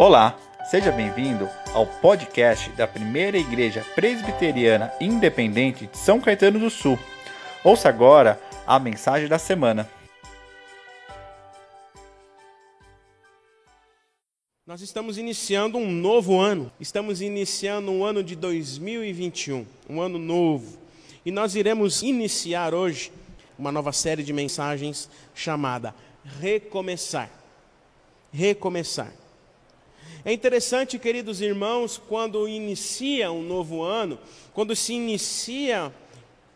Olá, seja bem-vindo ao podcast da Primeira Igreja Presbiteriana Independente de São Caetano do Sul. Ouça agora a mensagem da semana. Nós estamos iniciando um novo ano, estamos iniciando um ano de 2021, um ano novo. E nós iremos iniciar hoje uma nova série de mensagens chamada Recomeçar. Recomeçar. É interessante, queridos irmãos, quando inicia um novo ano, quando se inicia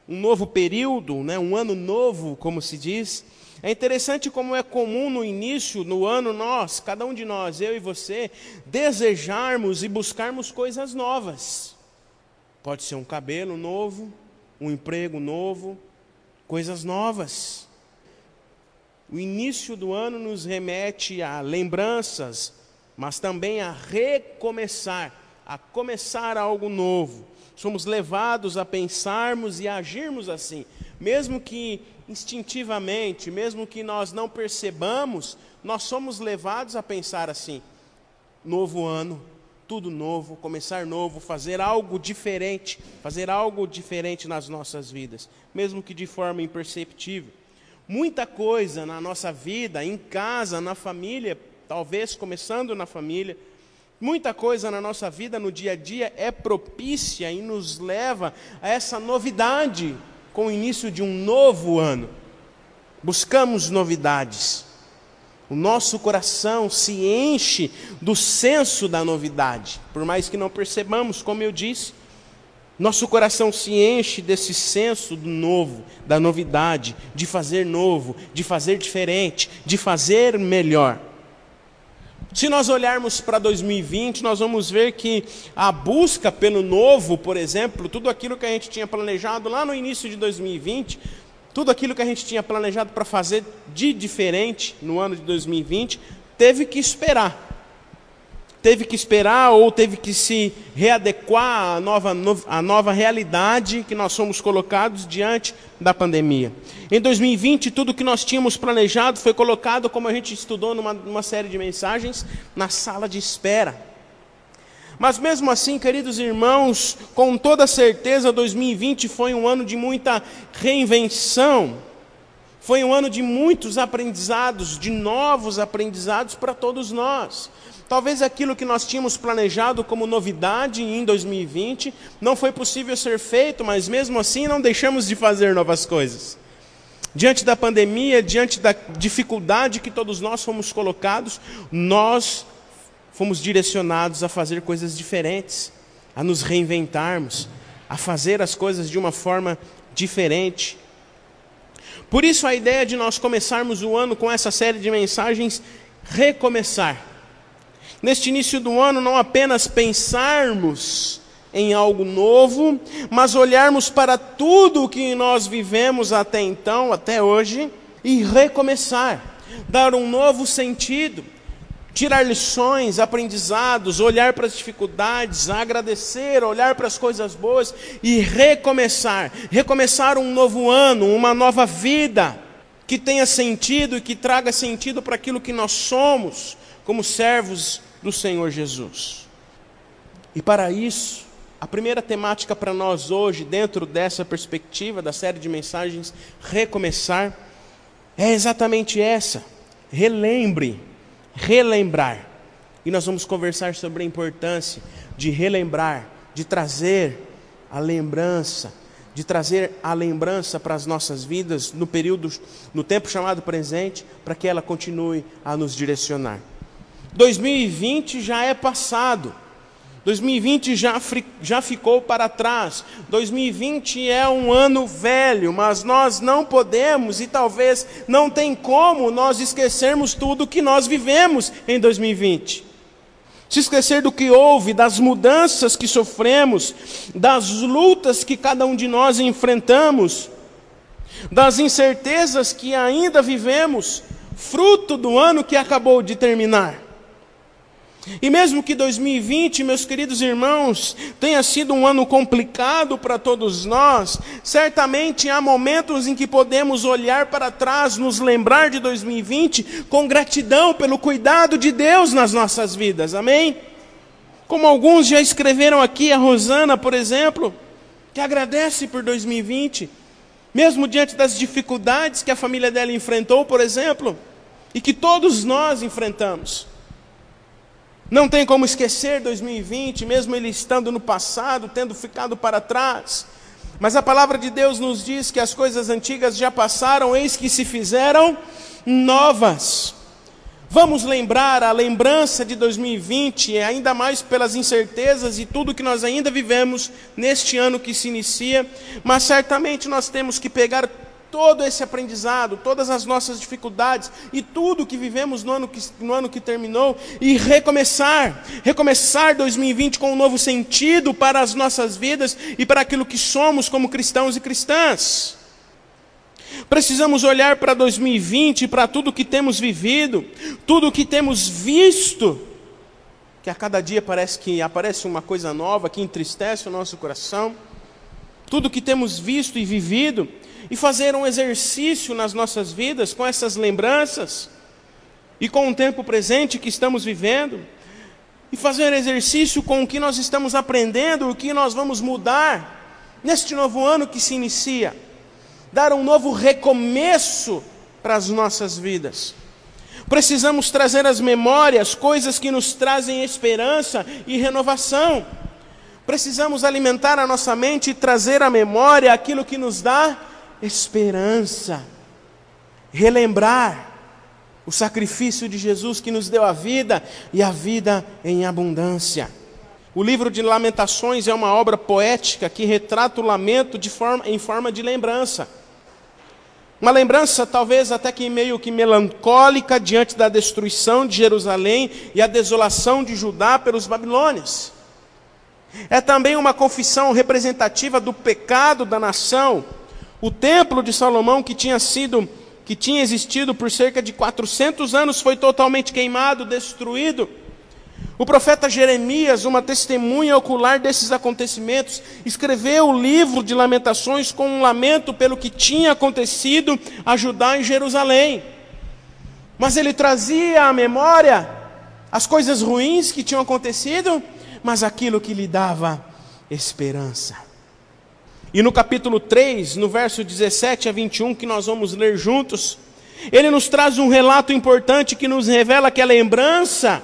um novo período, né, um ano novo, como se diz, é interessante como é comum no início, no ano, nós, cada um de nós, eu e você, desejarmos e buscarmos coisas novas. Pode ser um cabelo novo, um emprego novo, coisas novas. O início do ano nos remete a lembranças, mas também a recomeçar, a começar algo novo. Somos levados a pensarmos e agirmos assim, mesmo que instintivamente, mesmo que nós não percebamos, nós somos levados a pensar assim: novo ano, tudo novo, começar novo, fazer algo diferente, fazer algo diferente nas nossas vidas, mesmo que de forma imperceptível. Muita coisa na nossa vida, em casa, na família, talvez começando na família, muita coisa na nossa vida, no dia a dia, é propícia e nos leva a essa novidade com o início de um novo ano. Buscamos novidades. O nosso coração se enche do senso da novidade, por mais que não percebamos, como eu disse, nosso coração se enche desse senso do novo, da novidade, de fazer novo, de fazer diferente, de fazer melhor. Se nós olharmos para 2020, nós vamos ver que a busca pelo novo, por exemplo, tudo aquilo que a gente tinha planejado lá no início de 2020, tudo aquilo que a gente tinha planejado para fazer de diferente no ano de 2020, teve que esperar teve que esperar ou teve que se readequar à nova, à nova realidade que nós somos colocados diante da pandemia. Em 2020, tudo que nós tínhamos planejado foi colocado, como a gente estudou numa, numa série de mensagens, na sala de espera. Mas mesmo assim, queridos irmãos, com toda certeza, 2020 foi um ano de muita reinvenção. Foi um ano de muitos aprendizados, de novos aprendizados para todos nós. Talvez aquilo que nós tínhamos planejado como novidade em 2020 não foi possível ser feito, mas mesmo assim não deixamos de fazer novas coisas. Diante da pandemia, diante da dificuldade que todos nós fomos colocados, nós fomos direcionados a fazer coisas diferentes, a nos reinventarmos, a fazer as coisas de uma forma diferente. Por isso a ideia de nós começarmos o ano com essa série de mensagens recomeçar neste início do ano, não apenas pensarmos em algo novo, mas olharmos para tudo o que nós vivemos até então, até hoje, e recomeçar, dar um novo sentido, tirar lições, aprendizados, olhar para as dificuldades, agradecer, olhar para as coisas boas e recomeçar. Recomeçar um novo ano, uma nova vida que tenha sentido e que traga sentido para aquilo que nós somos como servos do Senhor Jesus. E para isso, a primeira temática para nós hoje, dentro dessa perspectiva da série de mensagens Recomeçar, é exatamente essa. Relembre, relembrar. E nós vamos conversar sobre a importância de relembrar, de trazer a lembrança, de trazer a lembrança para as nossas vidas no período, no tempo chamado presente, para que ela continue a nos direcionar. 2020 já é passado. 2020 já, já ficou para trás. 2020 é um ano velho, mas nós não podemos e talvez não tem como nós esquecermos tudo que nós vivemos em 2020. Se esquecer do que houve, das mudanças que sofremos, das lutas que cada um de nós enfrentamos, das incertezas que ainda vivemos, fruto do ano que acabou de terminar. E mesmo que 2020, meus queridos irmãos, tenha sido um ano complicado para todos nós, certamente há momentos em que podemos olhar para trás, nos lembrar de 2020 com gratidão pelo cuidado de Deus nas nossas vidas, amém? Como alguns já escreveram aqui, a Rosana, por exemplo, que agradece por 2020, mesmo diante das dificuldades que a família dela enfrentou, por exemplo, e que todos nós enfrentamos. Não tem como esquecer 2020, mesmo ele estando no passado, tendo ficado para trás. Mas a palavra de Deus nos diz que as coisas antigas já passaram, eis que se fizeram novas. Vamos lembrar a lembrança de 2020, ainda mais pelas incertezas e tudo que nós ainda vivemos neste ano que se inicia, mas certamente nós temos que pegar todo esse aprendizado, todas as nossas dificuldades e tudo que vivemos no ano que, no ano que terminou e recomeçar, recomeçar 2020 com um novo sentido para as nossas vidas e para aquilo que somos como cristãos e cristãs. Precisamos olhar para 2020, para tudo que temos vivido, tudo que temos visto, que a cada dia parece que aparece uma coisa nova que entristece o nosso coração, tudo que temos visto e vivido, e fazer um exercício nas nossas vidas com essas lembranças e com o tempo presente que estamos vivendo, e fazer exercício com o que nós estamos aprendendo, o que nós vamos mudar neste novo ano que se inicia, dar um novo recomeço para as nossas vidas. Precisamos trazer às memórias coisas que nos trazem esperança e renovação. Precisamos alimentar a nossa mente e trazer à memória aquilo que nos dá esperança. Relembrar o sacrifício de Jesus que nos deu a vida e a vida em abundância. O livro de Lamentações é uma obra poética que retrata o lamento forma, em forma de lembrança. Uma lembrança, talvez até que meio que melancólica, diante da destruição de Jerusalém e a desolação de Judá pelos babilônios. É também uma confissão representativa do pecado da nação o templo de Salomão, que tinha sido, que tinha existido por cerca de 400 anos, foi totalmente queimado, destruído. O profeta Jeremias, uma testemunha ocular desses acontecimentos, escreveu o livro de Lamentações com um lamento pelo que tinha acontecido a Judá em Jerusalém. Mas ele trazia à memória as coisas ruins que tinham acontecido, mas aquilo que lhe dava esperança. E no capítulo 3, no verso 17 a 21, que nós vamos ler juntos, ele nos traz um relato importante que nos revela que a lembrança,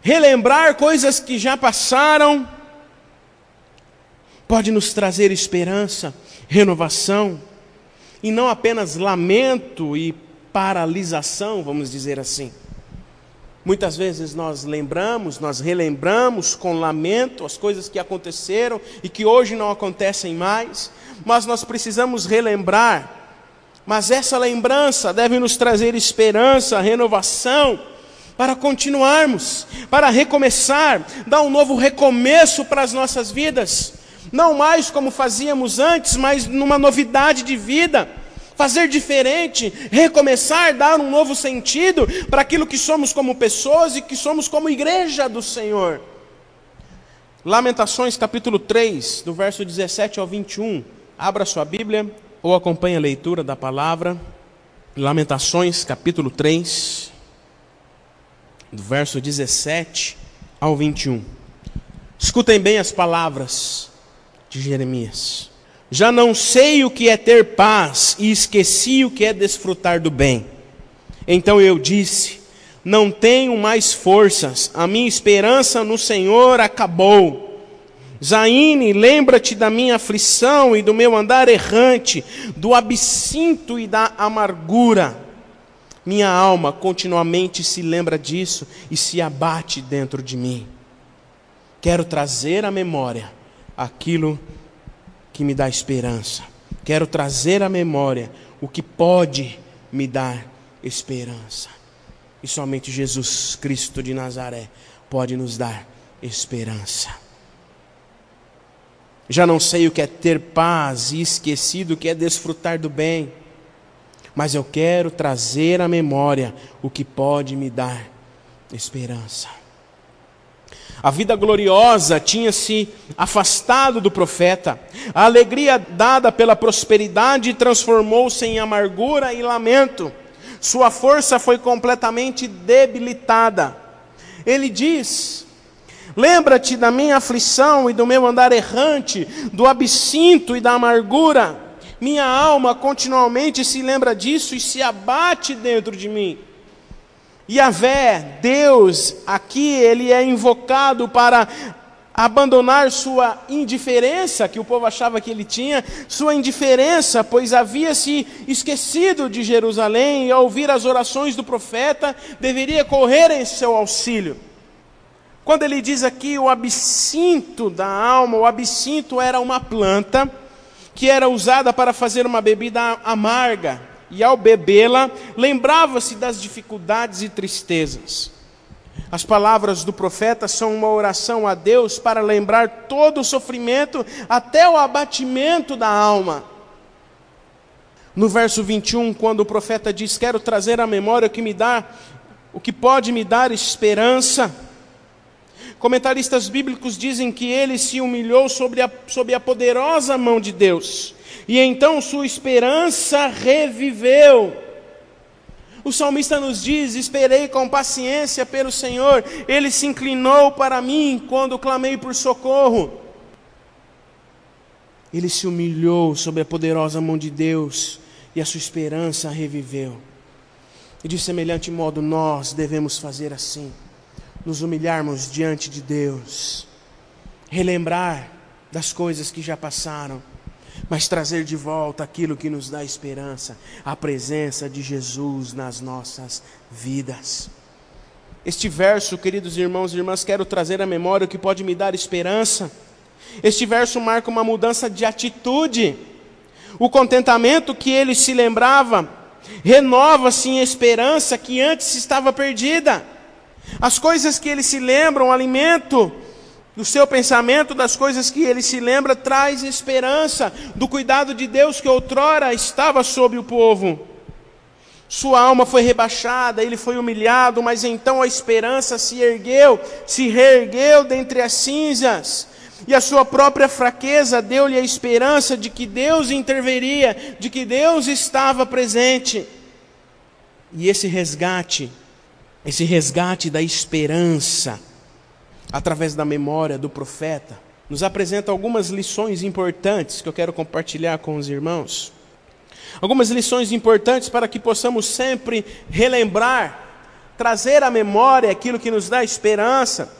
relembrar coisas que já passaram, pode nos trazer esperança, renovação, e não apenas lamento e paralisação, vamos dizer assim. Muitas vezes nós lembramos, nós relembramos com lamento as coisas que aconteceram e que hoje não acontecem mais, mas nós precisamos relembrar. Mas essa lembrança deve nos trazer esperança, renovação, para continuarmos, para recomeçar, dar um novo recomeço para as nossas vidas. Não mais como fazíamos antes, mas numa novidade de vida fazer diferente, recomeçar, dar um novo sentido para aquilo que somos como pessoas e que somos como igreja do Senhor. Lamentações capítulo 3, do verso 17 ao 21. Abra sua Bíblia ou acompanhe a leitura da palavra. Lamentações capítulo 3, do verso 17 ao 21. Escutem bem as palavras de Jeremias. Já não sei o que é ter paz e esqueci o que é desfrutar do bem. Então eu disse: Não tenho mais forças, a minha esperança no Senhor acabou. Zaine, lembra-te da minha aflição e do meu andar errante, do absinto e da amargura. Minha alma continuamente se lembra disso e se abate dentro de mim. Quero trazer à memória aquilo que me dá esperança. Quero trazer à memória o que pode me dar esperança. E somente Jesus Cristo de Nazaré pode nos dar esperança. Já não sei o que é ter paz e esquecido o que é desfrutar do bem, mas eu quero trazer à memória o que pode me dar esperança. A vida gloriosa tinha se afastado do profeta. A alegria dada pela prosperidade transformou-se em amargura e lamento. Sua força foi completamente debilitada. Ele diz: Lembra-te da minha aflição e do meu andar errante, do absinto e da amargura. Minha alma continuamente se lembra disso e se abate dentro de mim. Yahvé, Deus, aqui ele é invocado para abandonar sua indiferença, que o povo achava que ele tinha, sua indiferença, pois havia se esquecido de Jerusalém e ao ouvir as orações do profeta, deveria correr em seu auxílio. Quando ele diz aqui o absinto da alma, o absinto era uma planta que era usada para fazer uma bebida amarga e ao bebê-la, lembrava-se das dificuldades e tristezas. As palavras do profeta são uma oração a Deus para lembrar todo o sofrimento até o abatimento da alma. No verso 21, quando o profeta diz: Quero trazer à memória o que me dá, o que pode me dar esperança. Comentaristas bíblicos dizem que ele se humilhou sobre a, sob a poderosa mão de Deus e então sua esperança reviveu. O salmista nos diz: Esperei com paciência pelo Senhor, ele se inclinou para mim quando clamei por socorro. Ele se humilhou sob a poderosa mão de Deus e a sua esperança reviveu. E de semelhante modo nós devemos fazer assim, nos humilharmos diante de Deus, relembrar das coisas que já passaram mas trazer de volta aquilo que nos dá esperança, a presença de Jesus nas nossas vidas. Este verso, queridos irmãos e irmãs, quero trazer à memória o que pode me dar esperança. Este verso marca uma mudança de atitude. O contentamento que ele se lembrava renova-se em esperança que antes estava perdida. As coisas que ele se lembra, o alimento, do seu pensamento, das coisas que ele se lembra, traz esperança do cuidado de Deus que outrora estava sobre o povo. Sua alma foi rebaixada, ele foi humilhado, mas então a esperança se ergueu, se reergueu dentre as cinzas. E a sua própria fraqueza deu-lhe a esperança de que Deus interveria, de que Deus estava presente. E esse resgate, esse resgate da esperança, através da memória do profeta, nos apresenta algumas lições importantes que eu quero compartilhar com os irmãos. Algumas lições importantes para que possamos sempre relembrar, trazer à memória aquilo que nos dá esperança,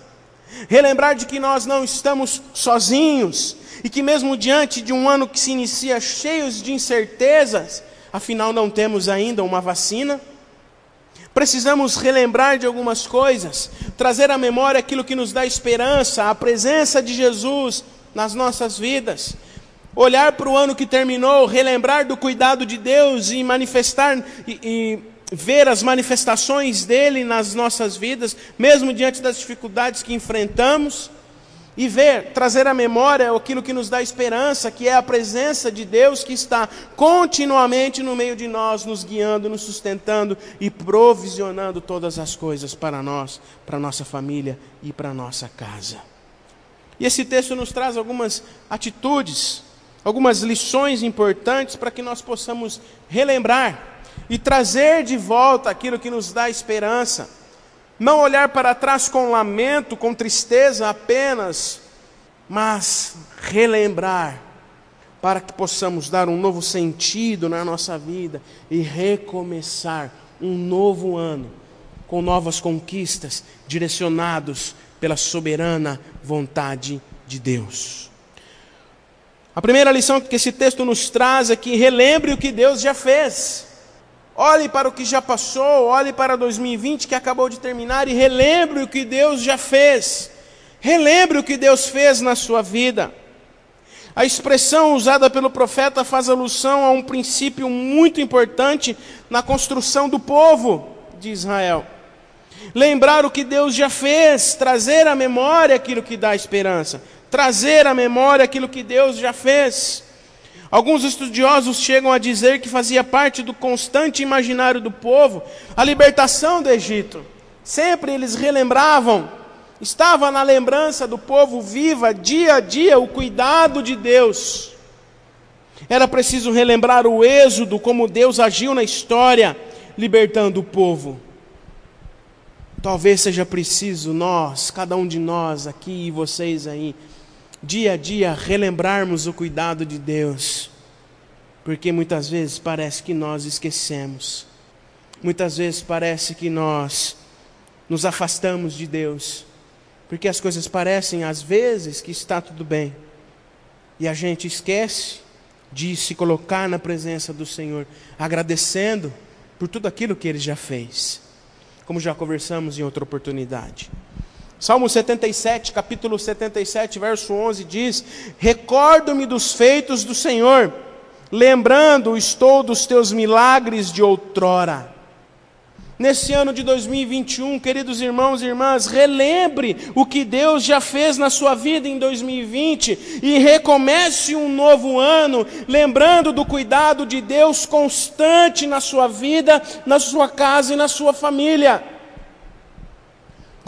relembrar de que nós não estamos sozinhos e que, mesmo diante de um ano que se inicia cheios de incertezas, afinal não temos ainda uma vacina Precisamos relembrar de algumas coisas, trazer à memória aquilo que nos dá esperança, a presença de Jesus nas nossas vidas. Olhar para o ano que terminou, relembrar do cuidado de Deus e manifestar e, e ver as manifestações dele nas nossas vidas, mesmo diante das dificuldades que enfrentamos e ver, trazer à memória aquilo que nos dá esperança, que é a presença de Deus que está continuamente no meio de nós, nos guiando, nos sustentando e provisionando todas as coisas para nós, para nossa família e para nossa casa. E esse texto nos traz algumas atitudes, algumas lições importantes para que nós possamos relembrar e trazer de volta aquilo que nos dá esperança não olhar para trás com lamento, com tristeza apenas, mas relembrar, para que possamos dar um novo sentido na nossa vida e recomeçar um novo ano com novas conquistas, direcionados pela soberana vontade de Deus. A primeira lição que esse texto nos traz é que relembre o que Deus já fez. Olhe para o que já passou, olhe para 2020 que acabou de terminar e relembre o que Deus já fez. Relembre o que Deus fez na sua vida. A expressão usada pelo profeta faz alusão a um princípio muito importante na construção do povo de Israel. Lembrar o que Deus já fez, trazer à memória aquilo que dá esperança, trazer à memória aquilo que Deus já fez. Alguns estudiosos chegam a dizer que fazia parte do constante imaginário do povo a libertação do Egito. Sempre eles relembravam Estava na lembrança do povo viva dia a dia o cuidado de Deus. Era preciso relembrar o êxodo, como Deus agiu na história, libertando o povo. Talvez seja preciso nós, cada um de nós aqui e vocês aí, dia a dia relembrarmos o cuidado de Deus, porque muitas vezes parece que nós esquecemos, muitas vezes parece que nós nos afastamos de Deus, porque as coisas parecem às vezes que está tudo bem, e a gente esquece de se colocar na presença do Senhor, agradecendo por tudo aquilo que Ele já fez, como já conversamos em outra oportunidade. Salmo 77, capítulo 77, verso 11 diz: Recordo-me dos feitos do Senhor, lembrando estou dos teus milagres de outrora. Nesse ano de 2021, queridos irmãos e irmãs, relembre o que Deus já fez na sua vida em 2020 e recomece um novo ano, lembrando do cuidado de Deus constante na sua vida, na sua casa e na sua família.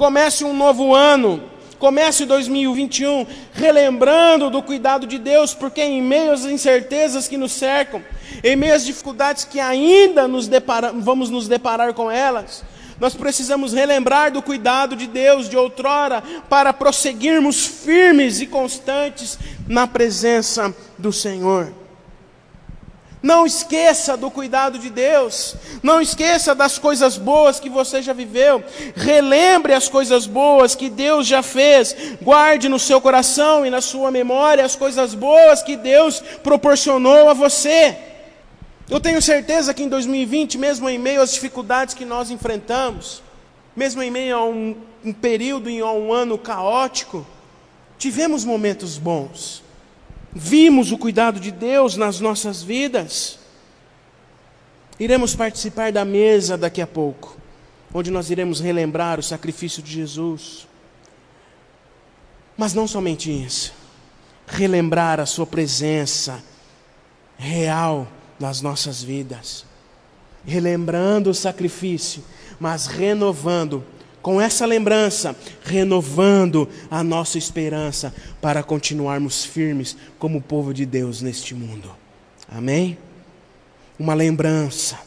Comece um novo ano, comece 2021 relembrando do cuidado de Deus, porque em meio às incertezas que nos cercam, em meio às dificuldades que ainda nos depara, vamos nos deparar com elas, nós precisamos relembrar do cuidado de Deus de outrora para prosseguirmos firmes e constantes na presença do Senhor. Não esqueça do cuidado de Deus. Não esqueça das coisas boas que você já viveu. Relembre as coisas boas que Deus já fez. Guarde no seu coração e na sua memória as coisas boas que Deus proporcionou a você. Eu tenho certeza que em 2020, mesmo em meio às dificuldades que nós enfrentamos, mesmo em meio a um, um período e a um ano caótico, tivemos momentos bons vimos o cuidado de Deus nas nossas vidas. Iremos participar da mesa daqui a pouco, onde nós iremos relembrar o sacrifício de Jesus. Mas não somente isso, relembrar a Sua presença real nas nossas vidas, relembrando o sacrifício, mas renovando com essa lembrança, renovando a nossa esperança para continuarmos firmes como povo de Deus neste mundo. Amém? Uma lembrança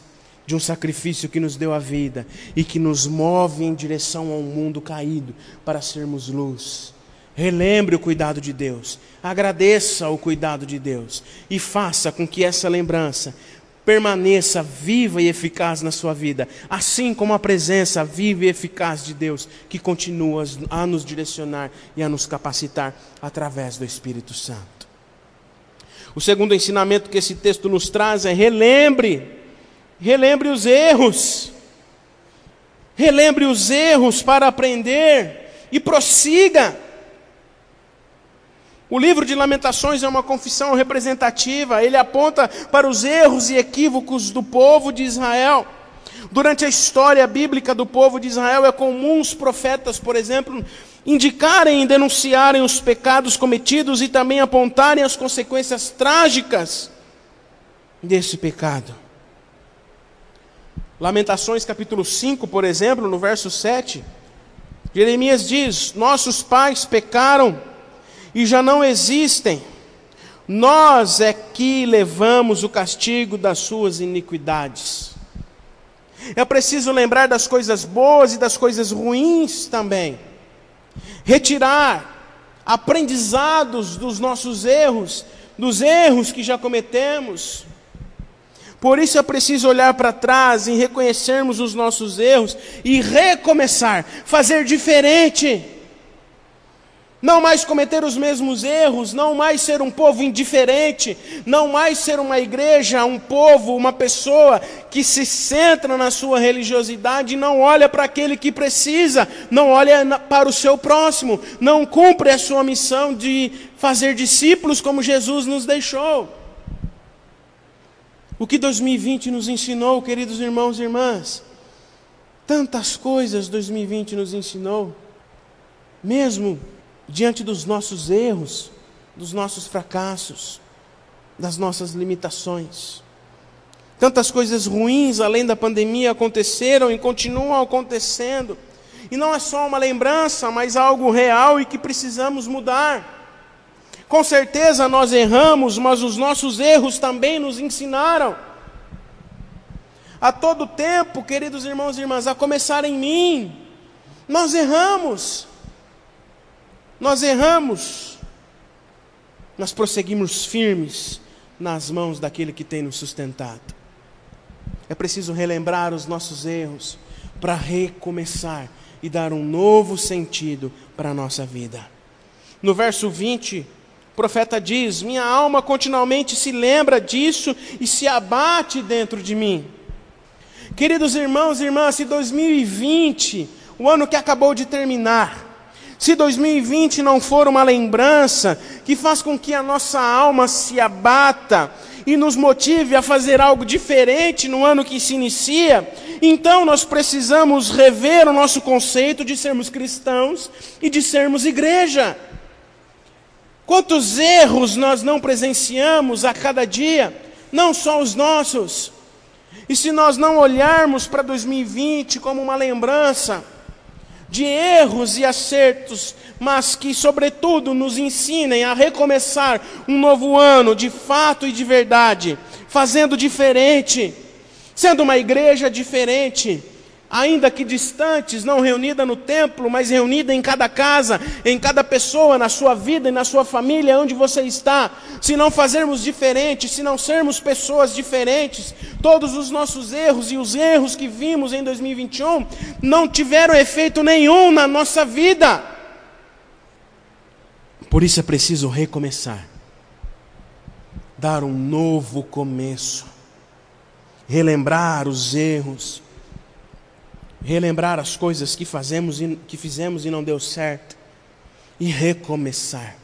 de um sacrifício que nos deu a vida e que nos move em direção a um mundo caído para sermos luz. Relembre o cuidado de Deus, agradeça o cuidado de Deus e faça com que essa lembrança permaneça viva e eficaz na sua vida, assim como a presença viva e eficaz de Deus, que continua a nos direcionar e a nos capacitar através do Espírito Santo. O segundo ensinamento que esse texto nos traz é: relembre, relembre os erros, relembre os erros para aprender e prossiga. O livro de Lamentações é uma confissão representativa, ele aponta para os erros e equívocos do povo de Israel. Durante a história bíblica do povo de Israel, é comum os profetas, por exemplo, indicarem e denunciarem os pecados cometidos e também apontarem as consequências trágicas desse pecado. Lamentações capítulo 5, por exemplo, no verso 7, Jeremias diz: Nossos pais pecaram e já não existem. Nós é que levamos o castigo das suas iniquidades. É preciso lembrar das coisas boas e das coisas ruins também. Retirar aprendizados dos nossos erros, dos erros que já cometemos. Por isso é preciso olhar para trás e reconhecermos os nossos erros e recomeçar, fazer diferente não mais cometer os mesmos erros, não mais ser um povo indiferente, não mais ser uma igreja, um povo, uma pessoa que se centra na sua religiosidade e não olha para aquele que precisa, não olha para o seu próximo, não cumpre a sua missão de fazer discípulos como Jesus nos deixou. O que 2020 nos ensinou, queridos irmãos e irmãs? Tantas coisas 2020 nos ensinou, mesmo diante dos nossos erros, dos nossos fracassos, das nossas limitações. Tantas coisas ruins além da pandemia aconteceram e continuam acontecendo. E não é só uma lembrança, mas algo real e que precisamos mudar. Com certeza nós erramos, mas os nossos erros também nos ensinaram. A todo tempo, queridos irmãos e irmãs, a começar em mim, nós erramos. Nós erramos. Nós prosseguimos firmes nas mãos daquele que tem nos sustentado. É preciso relembrar os nossos erros para recomeçar e dar um novo sentido para a nossa vida. No verso 20, o profeta diz: Minha alma continuamente se lembra disso e se abate dentro de mim. Queridos irmãos e irmãs, se 2020, o ano que acabou de terminar, se 2020 não for uma lembrança que faz com que a nossa alma se abata e nos motive a fazer algo diferente no ano que se inicia, então nós precisamos rever o nosso conceito de sermos cristãos e de sermos igreja. Quantos erros nós não presenciamos a cada dia, não só os nossos. E se nós não olharmos para 2020 como uma lembrança de erros e acertos, mas que, sobretudo, nos ensinem a recomeçar um novo ano de fato e de verdade, fazendo diferente, sendo uma igreja diferente, ainda que distantes, não reunida no templo, mas reunida em cada casa, em cada pessoa, na sua vida e na sua família, onde você está. Se não fazermos diferente, se não sermos pessoas diferentes, todos os nossos erros e os erros que vimos em 2021 não tiveram efeito nenhum na nossa vida. Por isso é preciso recomeçar, dar um novo começo, relembrar os erros, relembrar as coisas que fazemos e que fizemos e não deu certo e recomeçar,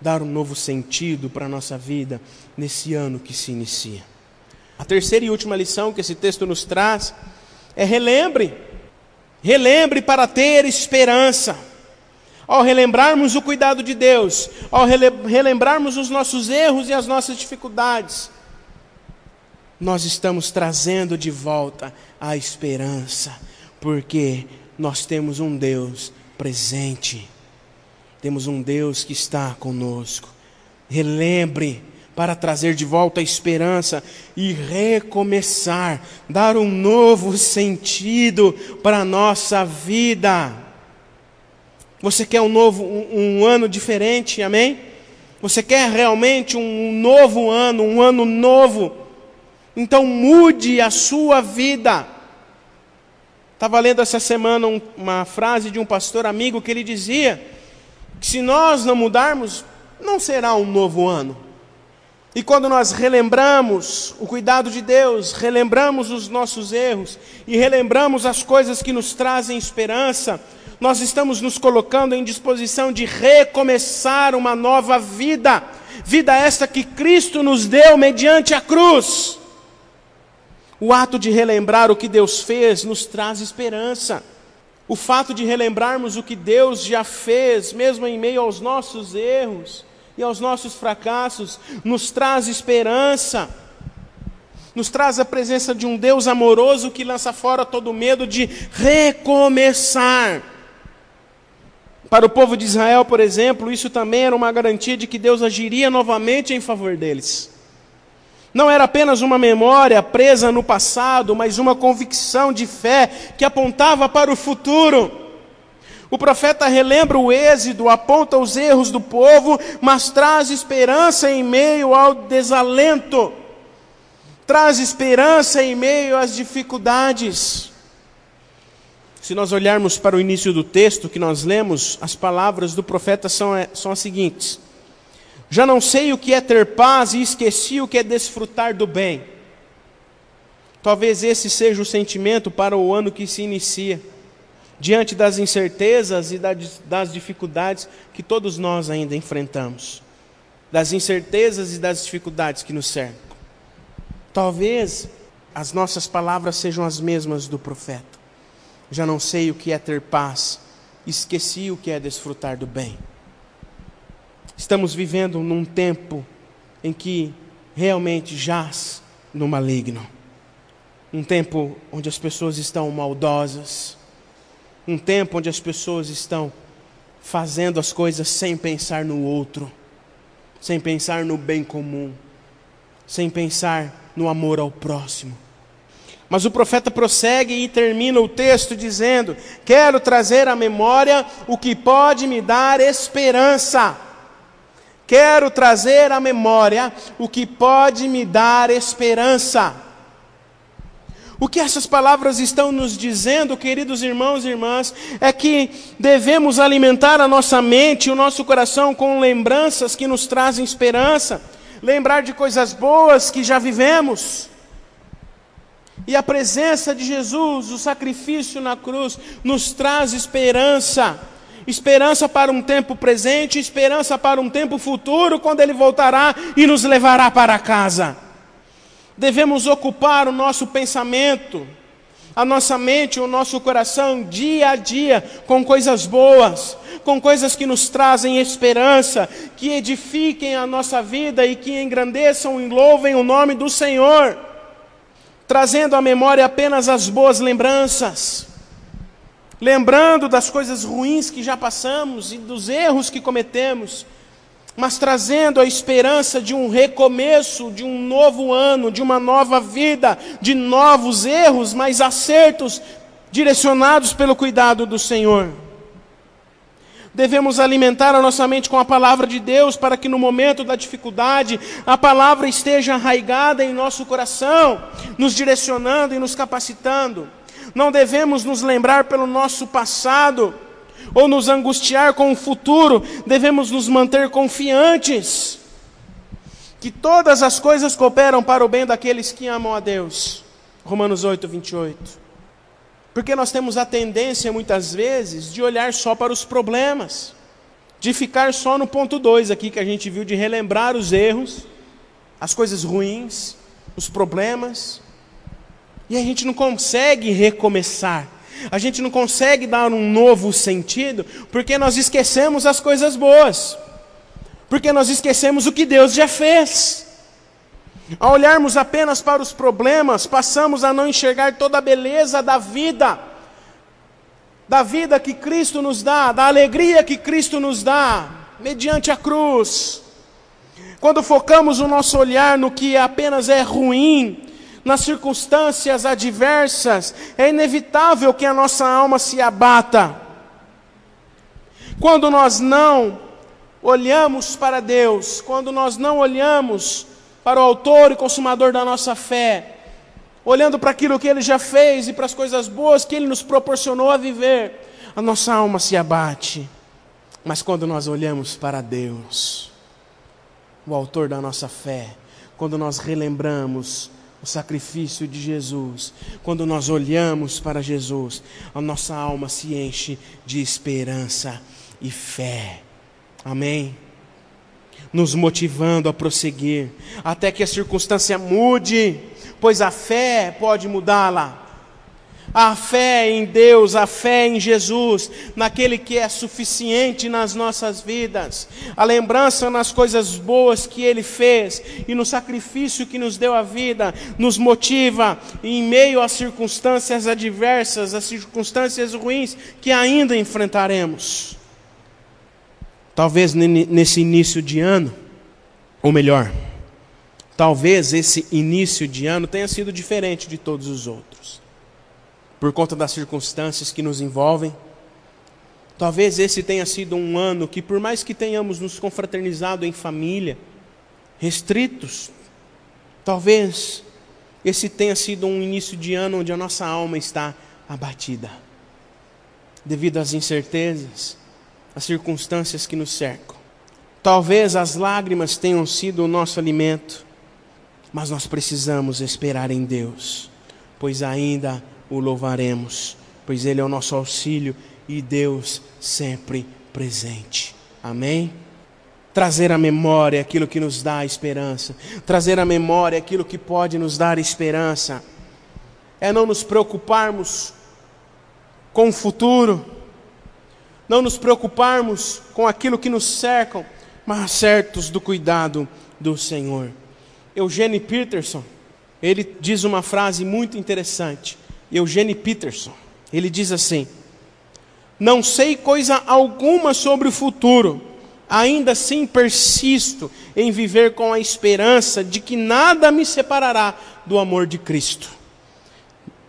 dar um novo sentido para a nossa vida nesse ano que se inicia. A terceira e última lição que esse texto nos traz é relembre, relembre para ter esperança. Ao relembrarmos o cuidado de Deus, ao relembrarmos os nossos erros e as nossas dificuldades, nós estamos trazendo de volta a esperança porque nós temos um Deus presente, temos um Deus que está conosco. Relembre para trazer de volta a esperança e recomeçar, dar um novo sentido para a nossa vida. Você quer um novo, um, um ano diferente, amém? Você quer realmente um novo ano, um ano novo? Então mude a sua vida. Estava lendo essa semana um, uma frase de um pastor amigo que ele dizia que se nós não mudarmos, não será um novo ano. E quando nós relembramos o cuidado de Deus, relembramos os nossos erros e relembramos as coisas que nos trazem esperança, nós estamos nos colocando em disposição de recomeçar uma nova vida, vida esta que Cristo nos deu mediante a cruz. O ato de relembrar o que Deus fez nos traz esperança. O fato de relembrarmos o que Deus já fez, mesmo em meio aos nossos erros e aos nossos fracassos, nos traz esperança. Nos traz a presença de um Deus amoroso que lança fora todo medo de recomeçar. Para o povo de Israel, por exemplo, isso também era uma garantia de que Deus agiria novamente em favor deles. Não era apenas uma memória presa no passado, mas uma convicção de fé que apontava para o futuro. O profeta relembra o êxodo, aponta os erros do povo, mas traz esperança em meio ao desalento. Traz esperança em meio às dificuldades. Se nós olharmos para o início do texto que nós lemos, as palavras do profeta são, são as seguintes: já não sei o que é ter paz e esqueci o que é desfrutar do bem. Talvez esse seja o sentimento para o ano que se inicia, diante das incertezas e das dificuldades que todos nós ainda enfrentamos, das incertezas e das dificuldades que nos cercam. Talvez as nossas palavras sejam as mesmas do profeta. Já não sei o que é ter paz, esqueci o que é desfrutar do bem. Estamos vivendo num tempo em que realmente jaz no maligno. Um tempo onde as pessoas estão maldosas, um tempo onde as pessoas estão fazendo as coisas sem pensar no outro, sem pensar no bem comum, sem pensar no amor ao próximo. Mas o profeta prossegue e termina o texto dizendo: Quero trazer à memória o que pode me dar esperança. Quero trazer à memória o que pode me dar esperança. O que essas palavras estão nos dizendo, queridos irmãos e irmãs, é que devemos alimentar a nossa mente e o nosso coração com lembranças que nos trazem esperança, lembrar de coisas boas que já vivemos. E a presença de Jesus, o sacrifício na cruz, nos traz esperança. Esperança para um tempo presente, esperança para um tempo futuro, quando Ele voltará e nos levará para casa. Devemos ocupar o nosso pensamento, a nossa mente, o nosso coração dia a dia com coisas boas, com coisas que nos trazem esperança, que edifiquem a nossa vida e que engrandeçam e louvem o nome do Senhor, trazendo à memória apenas as boas lembranças, lembrando das coisas ruins que já passamos e dos erros que cometemos mas trazendo a esperança de um recomeço, de um novo ano, de uma nova vida, de novos erros, mas acertos direcionados pelo cuidado do Senhor. Devemos alimentar a nossa mente com a palavra de Deus para que no momento da dificuldade a palavra esteja arraigada em nosso coração, nos direcionando e nos capacitando. Não devemos nos lembrar pelo nosso passado, ou nos angustiar com o futuro, devemos nos manter confiantes que todas as coisas cooperam para o bem daqueles que amam a Deus. Romanos 8, 28. Porque nós temos a tendência, muitas vezes, de olhar só para os problemas, de ficar só no ponto 2 aqui que a gente viu, de relembrar os erros, as coisas ruins, os problemas, e a gente não consegue recomeçar a gente não consegue dar um novo sentido porque nós esquecemos as coisas boas, porque nós esquecemos o que Deus já fez. Ao olharmos apenas para os problemas, passamos a não enxergar toda a beleza da vida, da vida que Cristo nos dá, da alegria que Cristo nos dá, mediante a cruz. Quando focamos o nosso olhar no que apenas é ruim, nas circunstâncias adversas, é inevitável que a nossa alma se abata. Quando nós não olhamos para Deus, quando nós não olhamos para o Autor e Consumador da nossa fé, olhando para aquilo que Ele já fez e para as coisas boas que Ele nos proporcionou a viver, a nossa alma se abate. Mas quando nós olhamos para Deus, o Autor da nossa fé, quando nós relembramos o sacrifício de Jesus, quando nós olhamos para Jesus, a nossa alma se enche de esperança e fé. Amém? Nos motivando a prosseguir, até que a circunstância mude, pois a fé pode mudá-la a fé em Deus, a fé em Jesus, naquele que é suficiente nas nossas vidas, a lembrança nas coisas boas que Ele fez e no sacrifício que nos deu a vida, nos motiva em meio às circunstâncias adversas, às circunstâncias ruins que ainda enfrentaremos. Talvez nesse início de ano, ou melhor, talvez esse início de ano tenha sido diferente de todos os outros por conta das circunstâncias que nos envolvem. Talvez esse tenha sido um ano que, por mais que tenhamos nos confraternizado em família, restritos, talvez esse tenha sido um início de ano onde a nossa alma está abatida, devido às incertezas, às circunstâncias que nos cercam. Talvez as lágrimas tenham sido o nosso alimento, mas nós precisamos esperar em Deus, pois ainda o louvaremos, pois Ele é o nosso auxílio e Deus sempre presente. Amém? Trazer à memória aquilo que nos dá esperança, trazer à memória aquilo que pode nos dar esperança, é não nos preocuparmos com o futuro, não nos preocuparmos com aquilo que nos cercam, mas certos do cuidado do Senhor. Eugênio Peterson, ele diz uma frase muito interessante. Eugene Peterson. Ele diz assim: Não sei coisa alguma sobre o futuro, ainda assim persisto em viver com a esperança de que nada me separará do amor de Cristo.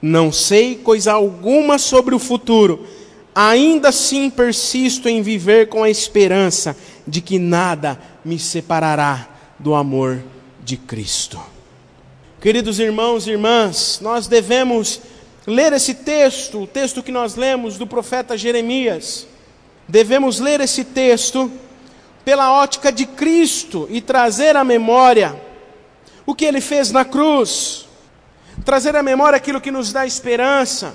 Não sei coisa alguma sobre o futuro, ainda assim persisto em viver com a esperança de que nada me separará do amor de Cristo. Queridos irmãos e irmãs, nós devemos ler esse texto, o texto que nós lemos do profeta Jeremias. Devemos ler esse texto pela ótica de Cristo e trazer à memória o que ele fez na cruz, trazer à memória aquilo que nos dá esperança,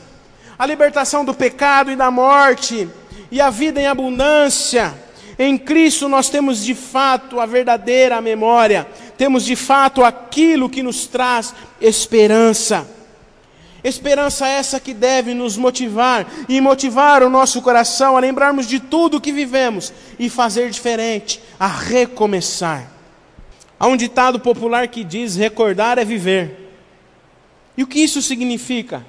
a libertação do pecado e da morte e a vida em abundância. Em Cristo nós temos de fato a verdadeira memória, temos de fato aquilo que nos traz esperança. Esperança essa que deve nos motivar e motivar o nosso coração a lembrarmos de tudo o que vivemos e fazer diferente, a recomeçar. Há um ditado popular que diz: recordar é viver. E o que isso significa?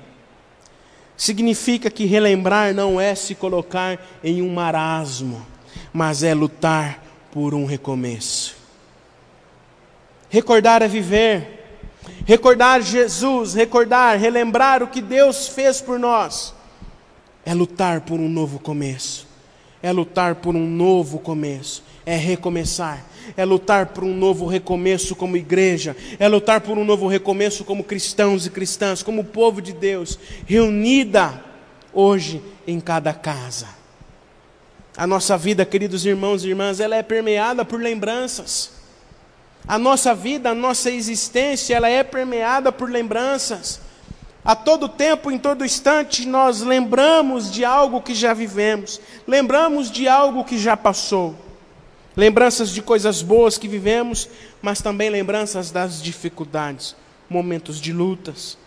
Significa que relembrar não é se colocar em um marasmo, mas é lutar por um recomeço. Recordar é viver. Recordar Jesus, recordar, relembrar o que Deus fez por nós, é lutar por um novo começo, é lutar por um novo começo, é recomeçar, é lutar por um novo recomeço como igreja, é lutar por um novo recomeço como cristãos e cristãs, como povo de Deus, reunida hoje em cada casa. A nossa vida, queridos irmãos e irmãs, ela é permeada por lembranças. A nossa vida, a nossa existência, ela é permeada por lembranças. A todo tempo, em todo instante, nós lembramos de algo que já vivemos, lembramos de algo que já passou. Lembranças de coisas boas que vivemos, mas também lembranças das dificuldades, momentos de lutas.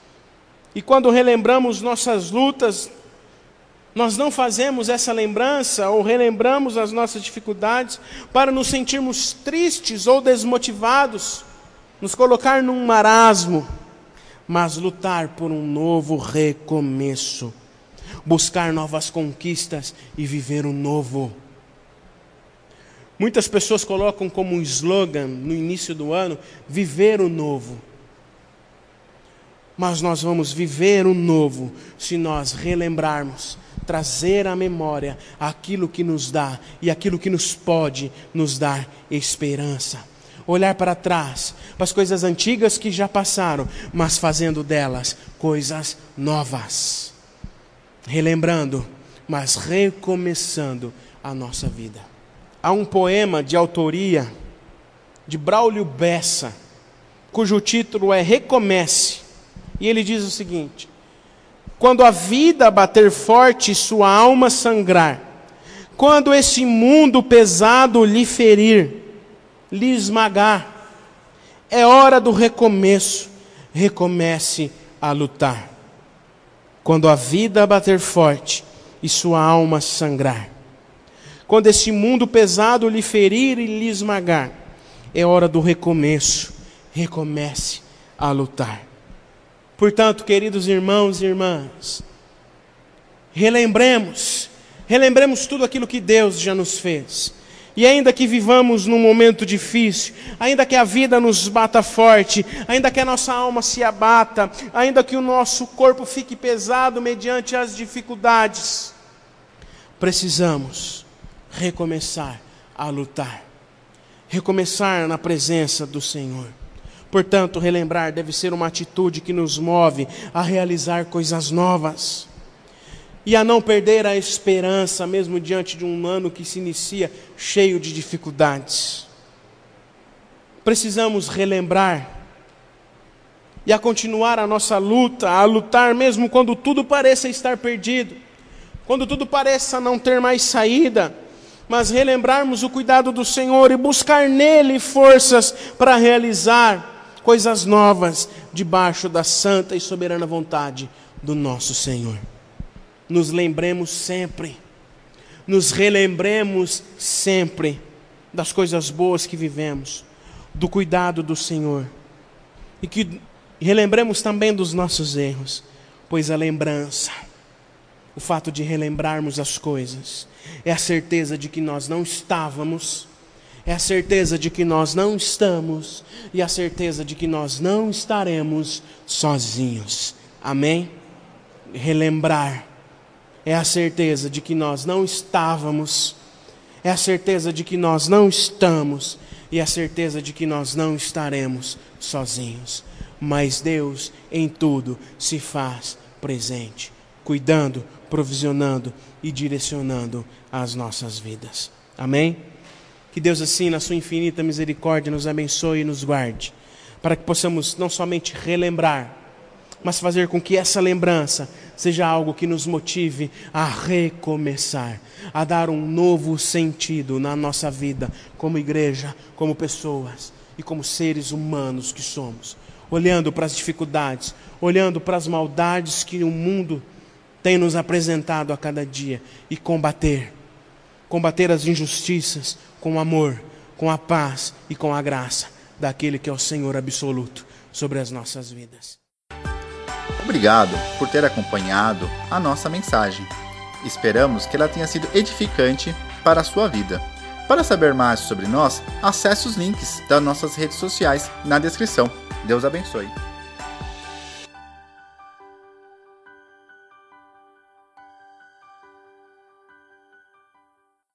E quando relembramos nossas lutas, nós não fazemos essa lembrança ou relembramos as nossas dificuldades para nos sentirmos tristes ou desmotivados, nos colocar num marasmo, mas lutar por um novo recomeço, buscar novas conquistas e viver o um novo. Muitas pessoas colocam como slogan no início do ano: viver o novo. Mas nós vamos viver o novo se nós relembrarmos trazer à memória aquilo que nos dá e aquilo que nos pode nos dar esperança. Olhar para trás, para as coisas antigas que já passaram, mas fazendo delas coisas novas. Relembrando, mas recomeçando a nossa vida. Há um poema de autoria de Braulio Bessa, cujo título é Recomece, e ele diz o seguinte: quando a vida bater forte e sua alma sangrar, quando esse mundo pesado lhe ferir, lhe esmagar, é hora do recomeço, recomece a lutar. Quando a vida bater forte e sua alma sangrar, quando esse mundo pesado lhe ferir e lhe esmagar, é hora do recomeço, recomece a lutar. Portanto, queridos irmãos e irmãs, relembremos, relembremos tudo aquilo que Deus já nos fez. E ainda que vivamos num momento difícil, ainda que a vida nos bata forte, ainda que a nossa alma se abata, ainda que o nosso corpo fique pesado mediante as dificuldades, precisamos recomeçar a lutar, recomeçar na presença do Senhor. Portanto, relembrar deve ser uma atitude que nos move a realizar coisas novas e a não perder a esperança, mesmo diante de um ano que se inicia cheio de dificuldades. Precisamos relembrar e a continuar a nossa luta, a lutar mesmo quando tudo pareça estar perdido, quando tudo pareça não ter mais saída mas relembrarmos o cuidado do Senhor e buscar nele forças para realizar coisas novas debaixo da santa e soberana vontade do nosso Senhor. Nos lembremos sempre, nos relembremos sempre das coisas boas que vivemos, do cuidado do Senhor, e que relembremos também dos nossos erros, pois a lembrança, o fato de relembrarmos as coisas, é a certeza de que nós não estávamos, é a certeza de que nós não estamos e a certeza de que nós não estaremos sozinhos. Amém? Relembrar é a certeza de que nós não estávamos, é a certeza de que nós não estamos e a certeza de que nós não estaremos sozinhos. Mas Deus em tudo se faz presente, cuidando, provisionando e direcionando as nossas vidas. Amém? Que Deus, assim, na Sua infinita misericórdia, nos abençoe e nos guarde, para que possamos não somente relembrar, mas fazer com que essa lembrança seja algo que nos motive a recomeçar, a dar um novo sentido na nossa vida, como igreja, como pessoas e como seres humanos que somos, olhando para as dificuldades, olhando para as maldades que o mundo tem nos apresentado a cada dia e combater. Combater as injustiças com amor, com a paz e com a graça daquele que é o Senhor absoluto sobre as nossas vidas. Obrigado por ter acompanhado a nossa mensagem. Esperamos que ela tenha sido edificante para a sua vida. Para saber mais sobre nós, acesse os links das nossas redes sociais na descrição. Deus abençoe.